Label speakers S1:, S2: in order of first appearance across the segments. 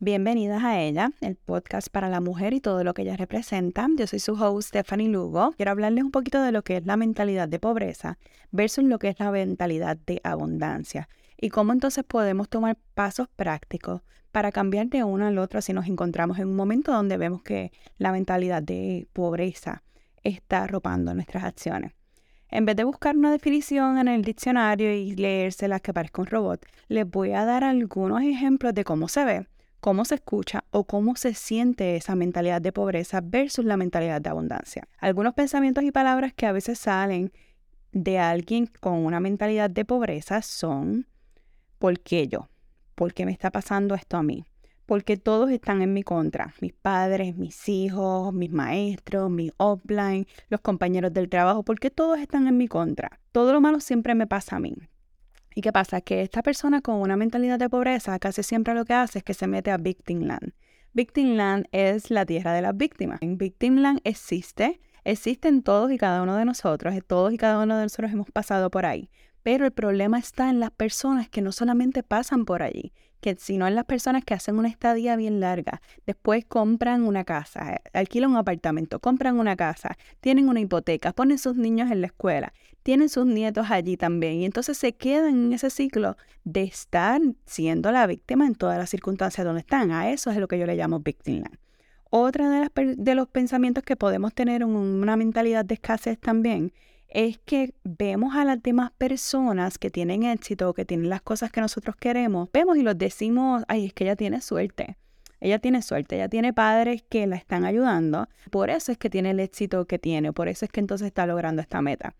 S1: Bienvenidas a ella, el podcast para la mujer y todo lo que ella representa. Yo soy su host Stephanie Lugo. Quiero hablarles un poquito de lo que es la mentalidad de pobreza versus lo que es la mentalidad de abundancia y cómo entonces podemos tomar pasos prácticos para cambiar de uno al otro si nos encontramos en un momento donde vemos que la mentalidad de pobreza está arropando nuestras acciones. En vez de buscar una definición en el diccionario y leérselas que parezca un robot, les voy a dar algunos ejemplos de cómo se ve cómo se escucha o cómo se siente esa mentalidad de pobreza versus la mentalidad de abundancia. Algunos pensamientos y palabras que a veces salen de alguien con una mentalidad de pobreza son ¿por qué yo? ¿Por qué me está pasando esto a mí? Porque todos están en mi contra. Mis padres, mis hijos, mis maestros, mi offline, los compañeros del trabajo, porque todos están en mi contra. Todo lo malo siempre me pasa a mí. ¿Y qué pasa? Que esta persona con una mentalidad de pobreza casi siempre lo que hace es que se mete a Victim Land. Victim Land es la tierra de las víctimas. En Victim Land existe, existen todos y cada uno de nosotros, todos y cada uno de nosotros hemos pasado por ahí. Pero el problema está en las personas que no solamente pasan por allí, que sino en las personas que hacen una estadía bien larga, después compran una casa, alquilan un apartamento, compran una casa, tienen una hipoteca, ponen sus niños en la escuela, tienen sus nietos allí también y entonces se quedan en ese ciclo de estar siendo la víctima en todas las circunstancias donde están. A eso es lo que yo le llamo victim land. Otra de, las, de los pensamientos que podemos tener en una mentalidad de escasez también es que vemos a las demás personas que tienen éxito, que tienen las cosas que nosotros queremos, vemos y los decimos, ay, es que ella tiene suerte. Ella tiene suerte, ella tiene padres que la están ayudando, por eso es que tiene el éxito que tiene, por eso es que entonces está logrando esta meta.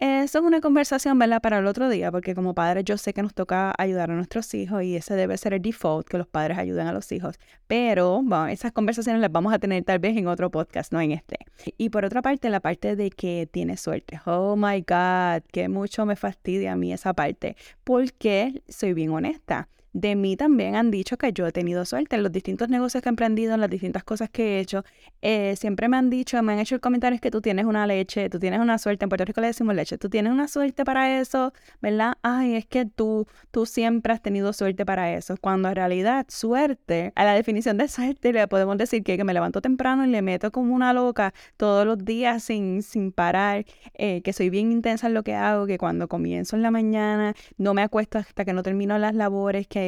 S1: Eso es una conversación, ¿verdad? Para el otro día, porque como padres yo sé que nos toca ayudar a nuestros hijos y ese debe ser el default, que los padres ayuden a los hijos. Pero, esas conversaciones las vamos a tener tal vez en otro podcast, no en este. Y por otra parte, la parte de que tiene suerte. Oh my God, que mucho me fastidia a mí esa parte, porque soy bien honesta de mí también han dicho que yo he tenido suerte en los distintos negocios que he emprendido, en las distintas cosas que he hecho. Eh, siempre me han dicho, me han hecho el comentario que tú tienes una leche, tú tienes una suerte. En Puerto Rico le decimos leche, tú tienes una suerte para eso, ¿verdad? Ay, es que tú, tú siempre has tenido suerte para eso. Cuando en realidad suerte, a la definición de suerte le podemos decir que, que me levanto temprano y le meto como una loca todos los días sin, sin parar, eh, que soy bien intensa en lo que hago, que cuando comienzo en la mañana no me acuesto hasta que no termino las labores, que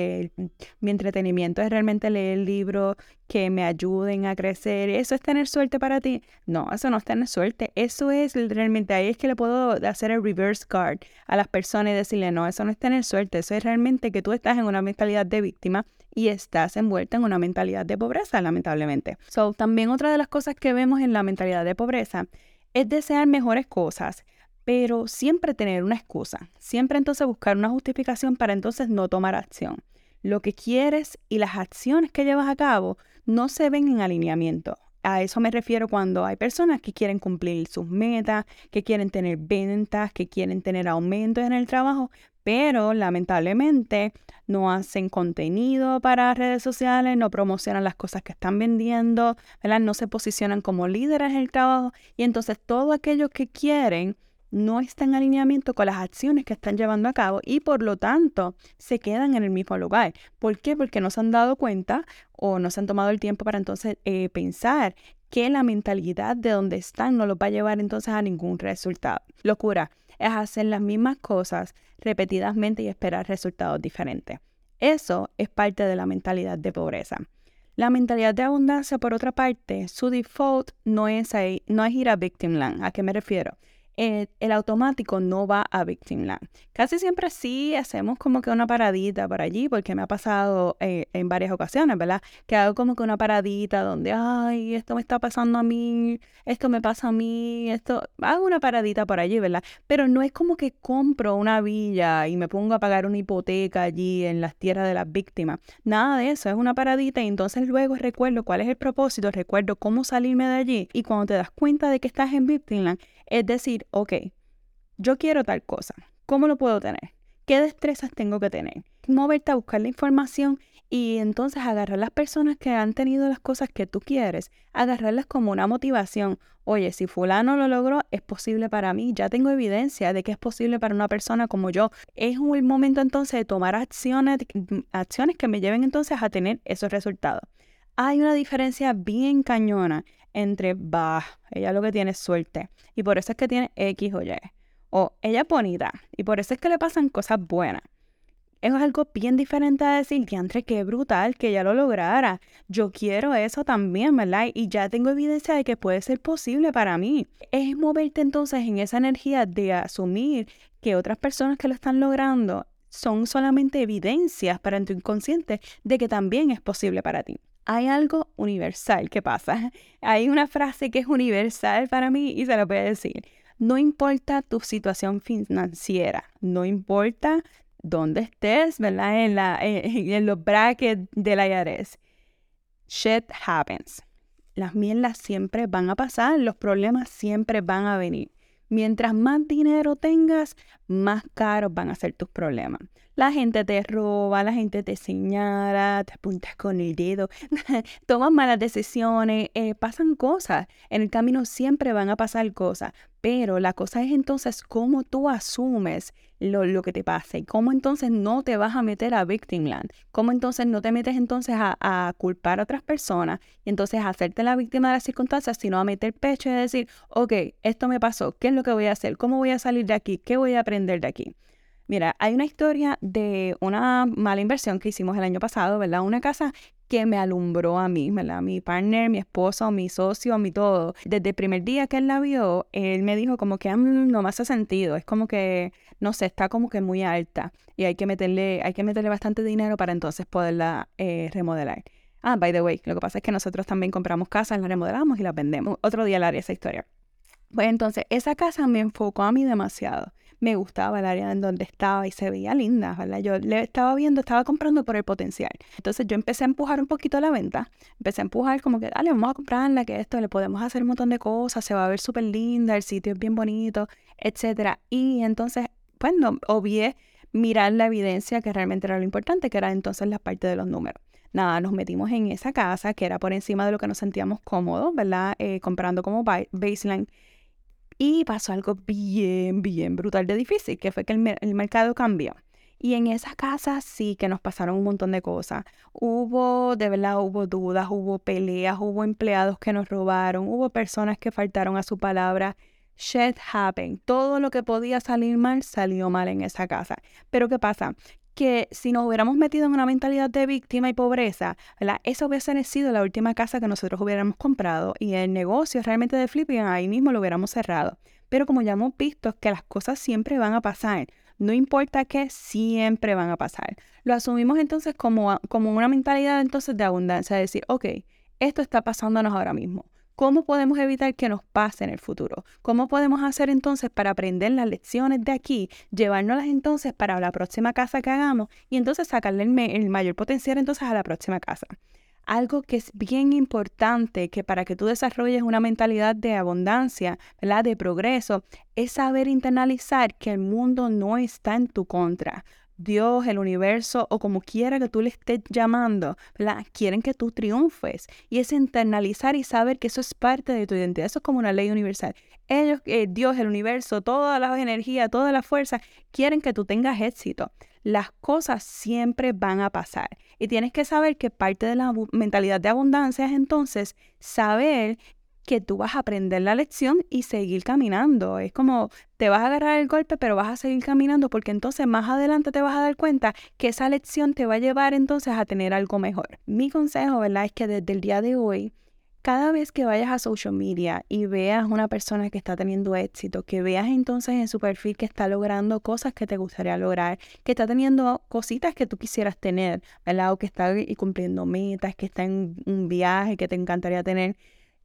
S1: mi entretenimiento es realmente leer libros que me ayuden a crecer. ¿Eso es tener suerte para ti? No, eso no es tener suerte. Eso es realmente, ahí es que le puedo hacer el reverse card a las personas y decirle, no, eso no es tener suerte. Eso es realmente que tú estás en una mentalidad de víctima y estás envuelta en una mentalidad de pobreza, lamentablemente. So, también otra de las cosas que vemos en la mentalidad de pobreza es desear mejores cosas, pero siempre tener una excusa, siempre entonces buscar una justificación para entonces no tomar acción lo que quieres y las acciones que llevas a cabo no se ven en alineamiento. A eso me refiero cuando hay personas que quieren cumplir sus metas, que quieren tener ventas, que quieren tener aumentos en el trabajo, pero lamentablemente no hacen contenido para redes sociales, no promocionan las cosas que están vendiendo, no se posicionan como líderes en el trabajo y entonces todo aquello que quieren no está en alineamiento con las acciones que están llevando a cabo y por lo tanto se quedan en el mismo lugar. ¿Por qué? Porque no se han dado cuenta o no se han tomado el tiempo para entonces eh, pensar que la mentalidad de donde están no los va a llevar entonces a ningún resultado. Locura es hacer las mismas cosas repetidamente y esperar resultados diferentes. Eso es parte de la mentalidad de pobreza. La mentalidad de abundancia, por otra parte, su default no es, no es ir a victim land. ¿A qué me refiero? Eh, el, automático no va a Victim Land. Casi siempre sí hacemos como que una paradita por allí, porque me ha pasado eh, en varias ocasiones, ¿verdad? Que hago como que una paradita donde, ay, esto me está pasando a mí, esto me pasa a mí, esto, hago una paradita por allí, ¿verdad? Pero no es como que compro una villa y me pongo a pagar una hipoteca allí en las tierras de las víctimas. Nada de eso, es una paradita y entonces luego recuerdo cuál es el propósito, recuerdo cómo salirme de allí y cuando te das cuenta de que estás en Victim Land, es decir, ok, yo quiero tal cosa, ¿cómo lo puedo tener? ¿Qué destrezas tengo que tener? Moverte a buscar la información Y entonces agarrar las personas que han tenido las cosas que tú quieres, agarrarlas como una motivación. Oye, si fulano lo logró, es posible para mí. Ya tengo evidencia de que es posible para una persona como yo. Es un momento entonces de tomar acciones, acciones que me lleven entonces a tener esos resultados. Hay una diferencia bien cañona entre, bah, ella lo que tiene es suerte y por eso es que tiene X o Y. O ella es bonita y por eso es que le pasan cosas buenas. Es algo bien diferente a decir, diantre, qué brutal que ella lo lograra. Yo quiero eso también, ¿verdad? Y ya tengo evidencia de que puede ser posible para mí. Es moverte entonces en esa energía de asumir que otras personas que lo están logrando son solamente evidencias para tu inconsciente de que también es posible para ti hay algo universal que pasa. Hay una frase que es universal para mí y se la voy decir. No importa tu situación financiera, no importa dónde estés, ¿verdad? En, en, los brackets de la IRS. Shit happens. Las mierdas siempre van a pasar, los problemas siempre van a venir. Mientras más dinero tengas, más caros van a ser tus problemas. La gente te roba, la gente te señala, te apuntas con el dedo, tomas malas decisiones, eh, pasan cosas. En el camino siempre van a pasar cosas, pero la cosa es entonces cómo tú asumes lo, que te pasa y cómo entonces no te vas a meter a victimland, cómo entonces no te metes entonces a, a culpar a otras personas y entonces a hacerte la víctima de las circunstancias, sino a meter pecho y decir, ok, esto me pasó, ¿qué es lo que voy a hacer? ¿Cómo voy a salir de aquí? ¿Qué voy a aprender de aquí? Mira, hay una historia de una mala inversión que hicimos el año pasado, ¿verdad? Una casa que me alumbró a mí, ¿verdad? Mi partner, mi esposo, mi socio, mi todo. Desde el primer día que él la vio, él me dijo como que mm, no me hace sentido, es como que, no sé, está como que muy alta y hay que meterle, hay que meterle bastante dinero para entonces poderla eh, remodelar. Ah, by the way, lo que pasa es que nosotros también compramos casas, las remodelamos y las vendemos. Otro día le haré esa historia. Pues entonces, esa casa me enfocó a mí demasiado me gustaba el área en donde estaba y se veía linda, ¿verdad? Yo le estaba viendo, estaba comprando por el potencial. Entonces yo empecé a empujar un poquito la venta, empecé a empujar como que, dale, vamos a comprarla, que esto, le podemos hacer un montón de cosas, se va a ver súper linda, el sitio es bien bonito, etcétera. Y entonces, pues no, obvié mirar la evidencia que realmente era lo importante, que era entonces la parte de los números nada, nos metimos en esa casa que era por encima de lo que nos sentíamos cómodos, ¿verdad? Eh, comprando como baseline. Y pasó algo bien, bien brutal de difícil, que fue que el, mercado cambió. Y en esa casa sí que nos pasaron un montón de cosas. Hubo, de verdad, hubo dudas, hubo peleas, hubo empleados que nos robaron, hubo personas que faltaron a su palabra. Shit happened. Todo lo que podía salir mal salió mal en esa casa. Pero ¿qué pasa? Que si nos hubiéramos metido en una mentalidad de víctima y pobreza, esa hubiese sido la última casa que nosotros hubiéramos comprado y el negocio realmente de flipping ahí mismo lo hubiéramos cerrado. Pero como ya hemos visto que las cosas siempre van a pasar, no importa qué, siempre van a pasar. Lo asumimos entonces como, como una mentalidad entonces de abundancia, de decir, ok, esto está pasándonos ahora mismo. ¿Cómo podemos evitar que nos pase en el futuro? ¿Cómo podemos hacer entonces para aprender las lecciones de aquí, llevárnoslas entonces para la próxima casa que hagamos y entonces sacarle el, mayor potencial entonces a la próxima casa? algo que es bien importante que para que tú desarrolles una mentalidad de abundancia, de progreso, es saber internalizar que el mundo no está en tu contra. Dios, el universo o como quiera que tú le estés llamando, ¿verdad? quieren que tú triunfes. Y es internalizar y saber que eso es parte de tu identidad. Eso es como una ley universal. Ellos, eh, Dios, el universo, toda la energía, toda la fuerza, quieren que tú tengas éxito. Las cosas siempre van a pasar. Y tienes que saber que parte de la mentalidad de abundancia es entonces saber que tú vas a aprender la lección y seguir caminando. Es como te vas a agarrar el golpe, pero vas a seguir caminando porque entonces más adelante te vas a dar cuenta que esa lección te va a llevar entonces a tener algo mejor. Mi consejo, ¿verdad? Es que desde el día de hoy, cada vez que vayas a social media y veas una persona que está teniendo éxito, que veas entonces en su perfil que está logrando cosas que te gustaría lograr, que está teniendo cositas que tú quisieras tener, ¿verdad? O que está cumpliendo metas, que está en un viaje que te encantaría tener,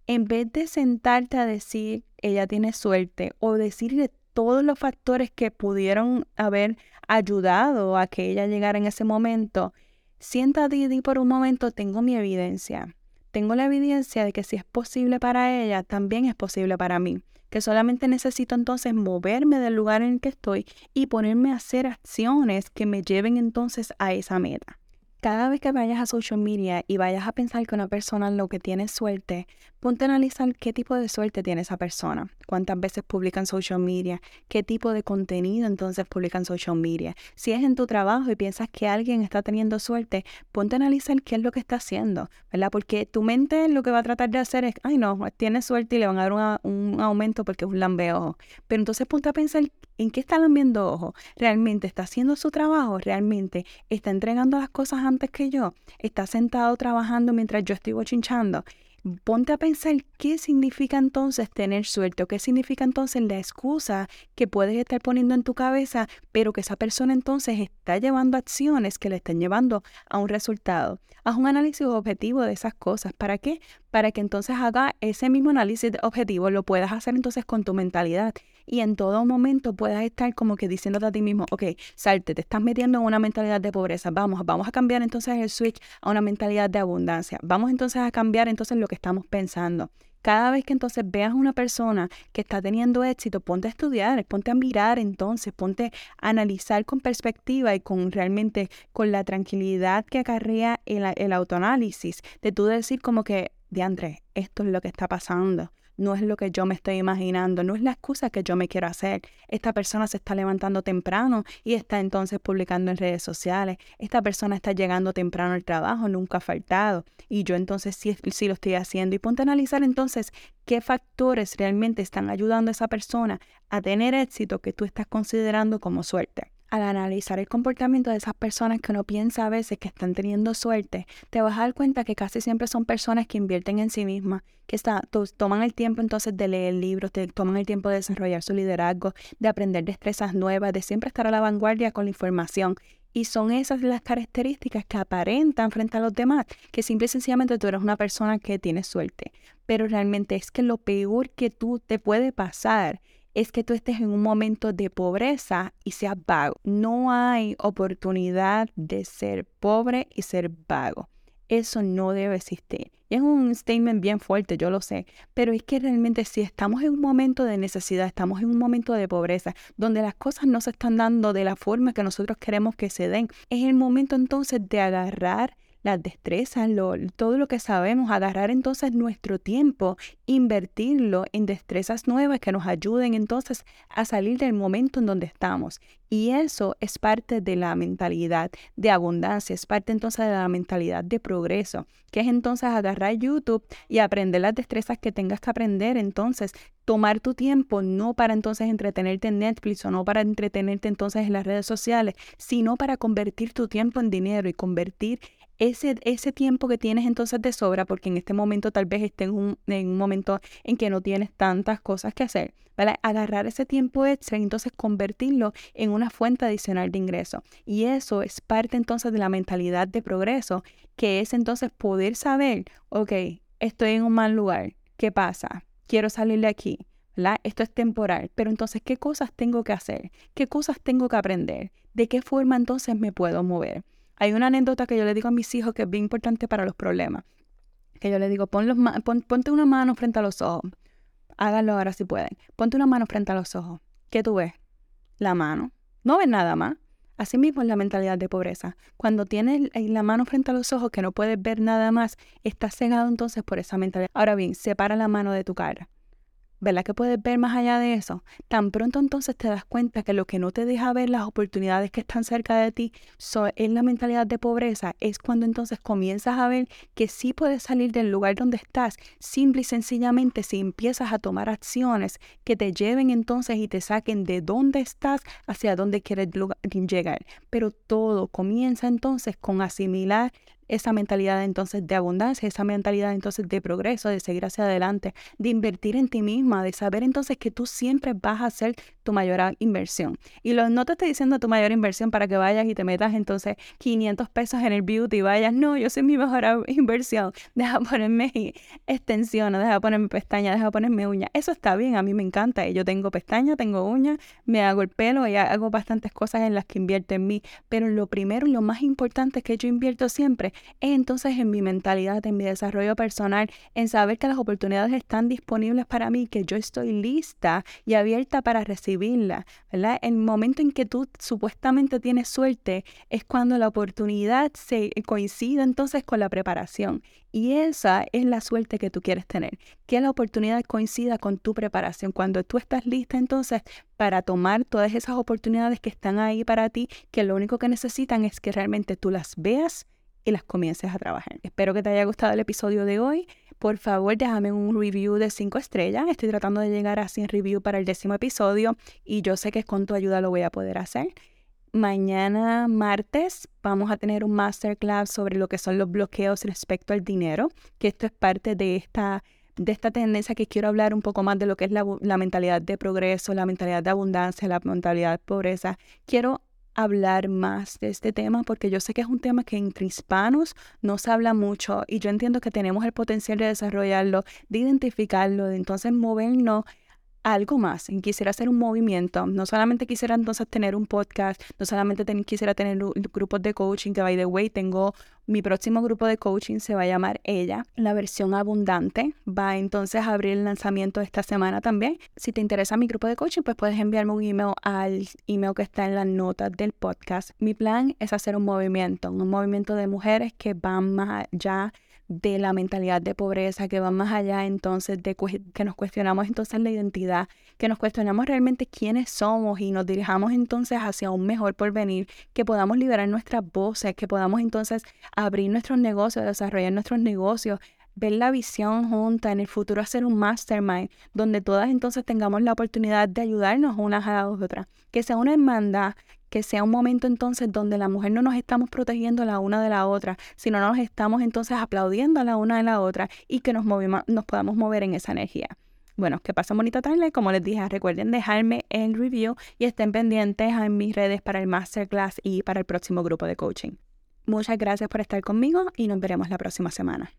S1: en vez de sentarte a decir, ella tiene suerte, o decirle todos los factores que pudieron haber ayudado a que ella llegara en ese momento, siéntate y di por un momento, tengo mi evidencia. Tengo la evidencia de que si es posible para ella, también es posible para mí. Que solamente necesito entonces moverme del lugar en el que estoy y ponerme a hacer acciones que me lleven entonces a esa meta. Cada vez que vayas a social media y vayas a pensar que una persona lo que tiene suerte, ponte a analizar qué tipo de suerte tiene esa persona, cuántas veces publica en social media, qué tipo de contenido entonces publica en social media. Si es en tu trabajo y piensas que alguien está teniendo suerte, ponte a analizar qué es lo que está haciendo, ¿verdad? Porque tu mente lo que va a tratar de hacer es, ay no, tiene suerte y le van a dar un, aumento porque es un lambeo. Pero entonces ponte a pensar en qué está lambiendo ojo. ¿Realmente está haciendo su trabajo? ¿Realmente está entregando las cosas antes que yo? ¿Está sentado trabajando mientras yo estoy bochinchando? Ponte a pensar qué significa entonces tener suerte o qué significa entonces la excusa que puedes estar poniendo en tu cabeza, pero que esa persona entonces está llevando acciones que le están llevando a un resultado. Haz un análisis objetivo de esas cosas. ¿Para qué? Para que entonces haga ese mismo análisis objetivo, lo puedas hacer entonces con tu mentalidad y en todo momento puedas estar como que diciéndote a ti mismo, ok, salte, te estás metiendo en una mentalidad de pobreza, vamos, vamos a cambiar entonces el switch a una mentalidad de abundancia, vamos entonces a cambiar entonces lo que estamos pensando. Cada vez que entonces veas a una persona que está teniendo éxito, ponte a estudiar, ponte a mirar entonces, ponte a analizar con perspectiva y con realmente con la tranquilidad que acarrea el, el autoanálisis, de tú decir como que, diantre, esto es lo que está pasando no es lo que yo me estoy imaginando, no es la excusa que yo me quiero hacer. Esta persona se está levantando temprano y está entonces publicando en redes sociales. Esta persona está llegando temprano al trabajo, nunca ha faltado. Y yo entonces sí, sí lo estoy haciendo. Y ponte a analizar entonces qué factores realmente están ayudando a esa persona a tener éxito que tú estás considerando como suerte al analizar el comportamiento de esas personas que uno piensa a veces que están teniendo suerte, te vas a dar cuenta que casi siempre son personas que invierten en sí mismas, que está, toman el tiempo entonces de leer libros, te toman el tiempo de desarrollar su liderazgo, de aprender destrezas nuevas, de siempre estar a la vanguardia con la información. Y son esas las características que aparentan frente a los demás, que simple y sencillamente tú eres una persona que tiene suerte. Pero realmente es que lo peor que tú te puede pasar es que tú estés en un momento de pobreza y seas vago. No hay oportunidad de ser pobre y ser vago. Eso no debe existir. Y es un statement bien fuerte, yo lo sé, pero es que realmente si estamos en un momento de necesidad, estamos en un momento de pobreza, donde las cosas no se están dando de la forma que nosotros queremos que se den, es el momento entonces de agarrar las destrezas, todo lo que sabemos, agarrar entonces nuestro tiempo, invertirlo en destrezas nuevas que nos ayuden entonces a salir del momento en donde estamos. Y eso es parte de la mentalidad de abundancia, es parte entonces de la mentalidad de progreso, que es entonces agarrar YouTube y aprender las destrezas que tengas que aprender. Entonces, tomar tu tiempo no para entonces entretenerte en Netflix o no para entretenerte entonces en las redes sociales, sino para convertir tu tiempo en dinero y convertir ese, ese tiempo que tienes entonces de sobra, porque en este momento tal vez estés en un, en un momento en que no tienes tantas cosas que hacer, ¿vale? Agarrar ese tiempo extra y entonces convertirlo en una fuente adicional de ingreso. Y eso es parte entonces de la mentalidad de progreso, que es entonces poder saber, ok, estoy en un mal lugar, ¿qué pasa? Quiero salir de aquí. ¿verdad? Esto es temporal, pero entonces, ¿qué cosas tengo que hacer? ¿Qué cosas tengo que aprender? ¿De qué forma entonces me puedo mover? Hay una anécdota que yo le digo a mis hijos que es bien importante para los problemas. Que yo le digo, pon los ponte una mano frente a los ojos. Háganlo ahora si pueden. Ponte una mano frente a los ojos. ¿Qué tú ves? La mano. No ves nada más. Asimismo es la mentalidad de pobreza. Cuando tienes la mano frente a los ojos que no puedes ver nada más, estás cegado entonces por esa mentalidad. Ahora bien, separa la mano de tu cara. ¿Verdad que puedes ver más allá de eso? Tan pronto entonces te das cuenta que lo que no te deja ver las oportunidades que están cerca de ti es la mentalidad de pobreza, es cuando entonces comienzas a ver que sí puedes salir del lugar donde estás, simple y sencillamente si empiezas a tomar acciones que te lleven entonces y te saquen de donde estás hacia donde quieres llegar. Pero todo comienza entonces con asimilar esa mentalidad entonces de abundancia, esa mentalidad entonces de progreso, de seguir hacia adelante, de invertir en ti misma, de saber entonces que tú siempre vas a hacer tu mayor inversión. Y lo, no te estoy diciendo tu mayor inversión para que vayas y te metas entonces 500 pesos en el beauty y vayas, no, yo soy mi mejor inversión, deja ponerme extensiones, deja ponerme pestañas, deja ponerme uñas. Eso está bien, a mí me encanta. Yo tengo pestañas, tengo uñas, me hago el pelo y hago bastantes cosas en las que invierto en mí. Pero lo primero, lo más importante es que yo invierto siempre entonces en mi mentalidad, en mi desarrollo personal, en saber que las oportunidades están disponibles para mí, que yo estoy lista y abierta para recibirlas, ¿verdad? El momento en que tú supuestamente tienes suerte es cuando la oportunidad se coincide entonces con la preparación. Y esa es la suerte que tú quieres tener, que la oportunidad coincida con tu preparación. Cuando tú estás lista entonces para tomar todas esas oportunidades que están ahí para ti, que lo único que necesitan es que realmente tú las veas y las comiences a trabajar. Espero que te haya gustado el episodio de hoy. Por favor, déjame un review de 5 estrellas. Estoy tratando de llegar a 100 reviews para el décimo episodio y yo sé que con tu ayuda lo voy a poder hacer. Mañana martes vamos a tener un masterclass sobre lo que son los bloqueos respecto al dinero, que esto es parte de esta, de esta tendencia que quiero hablar un poco más de lo que es la, la mentalidad de progreso, la mentalidad de abundancia, la mentalidad de pobreza. Quiero hablar más de este tema porque yo sé que es un tema que entre hispanos no se habla mucho y yo entiendo que tenemos el potencial de desarrollarlo, de identificarlo, de entonces movernos algo más, quisiera hacer un movimiento, no solamente quisiera entonces tener un podcast, no solamente quisiera tener grupos de coaching, que by the way, tengo mi próximo grupo de coaching, se va a llamar Ella, la versión abundante, va entonces a abrir el lanzamiento esta semana también. Si te interesa mi grupo de coaching, pues puedes enviarme un email al email que está en las notas del podcast. Mi plan es hacer un movimiento, un movimiento de mujeres que van más allá de la mentalidad de pobreza, que va más allá entonces de que nos cuestionamos entonces la identidad, que nos cuestionamos realmente quiénes somos y nos dirijamos entonces hacia un mejor porvenir, que podamos liberar nuestras voces, que podamos entonces abrir nuestros negocios, desarrollar nuestros negocios, ver la visión junta, en el futuro hacer un mastermind, donde todas entonces tengamos la oportunidad de ayudarnos unas a las otras, que sea una hermandad, que sea un momento entonces donde la mujer no nos estamos protegiendo la una de la otra, sino nos estamos entonces aplaudiendo la una de la otra y que nos, nos podamos mover en esa energía. Bueno, que pasen bonita tarde. Como les dije, recuerden dejarme el review y estén pendientes en mis redes para el masterclass y para el próximo grupo de coaching. Muchas gracias por estar conmigo y nos veremos la próxima semana.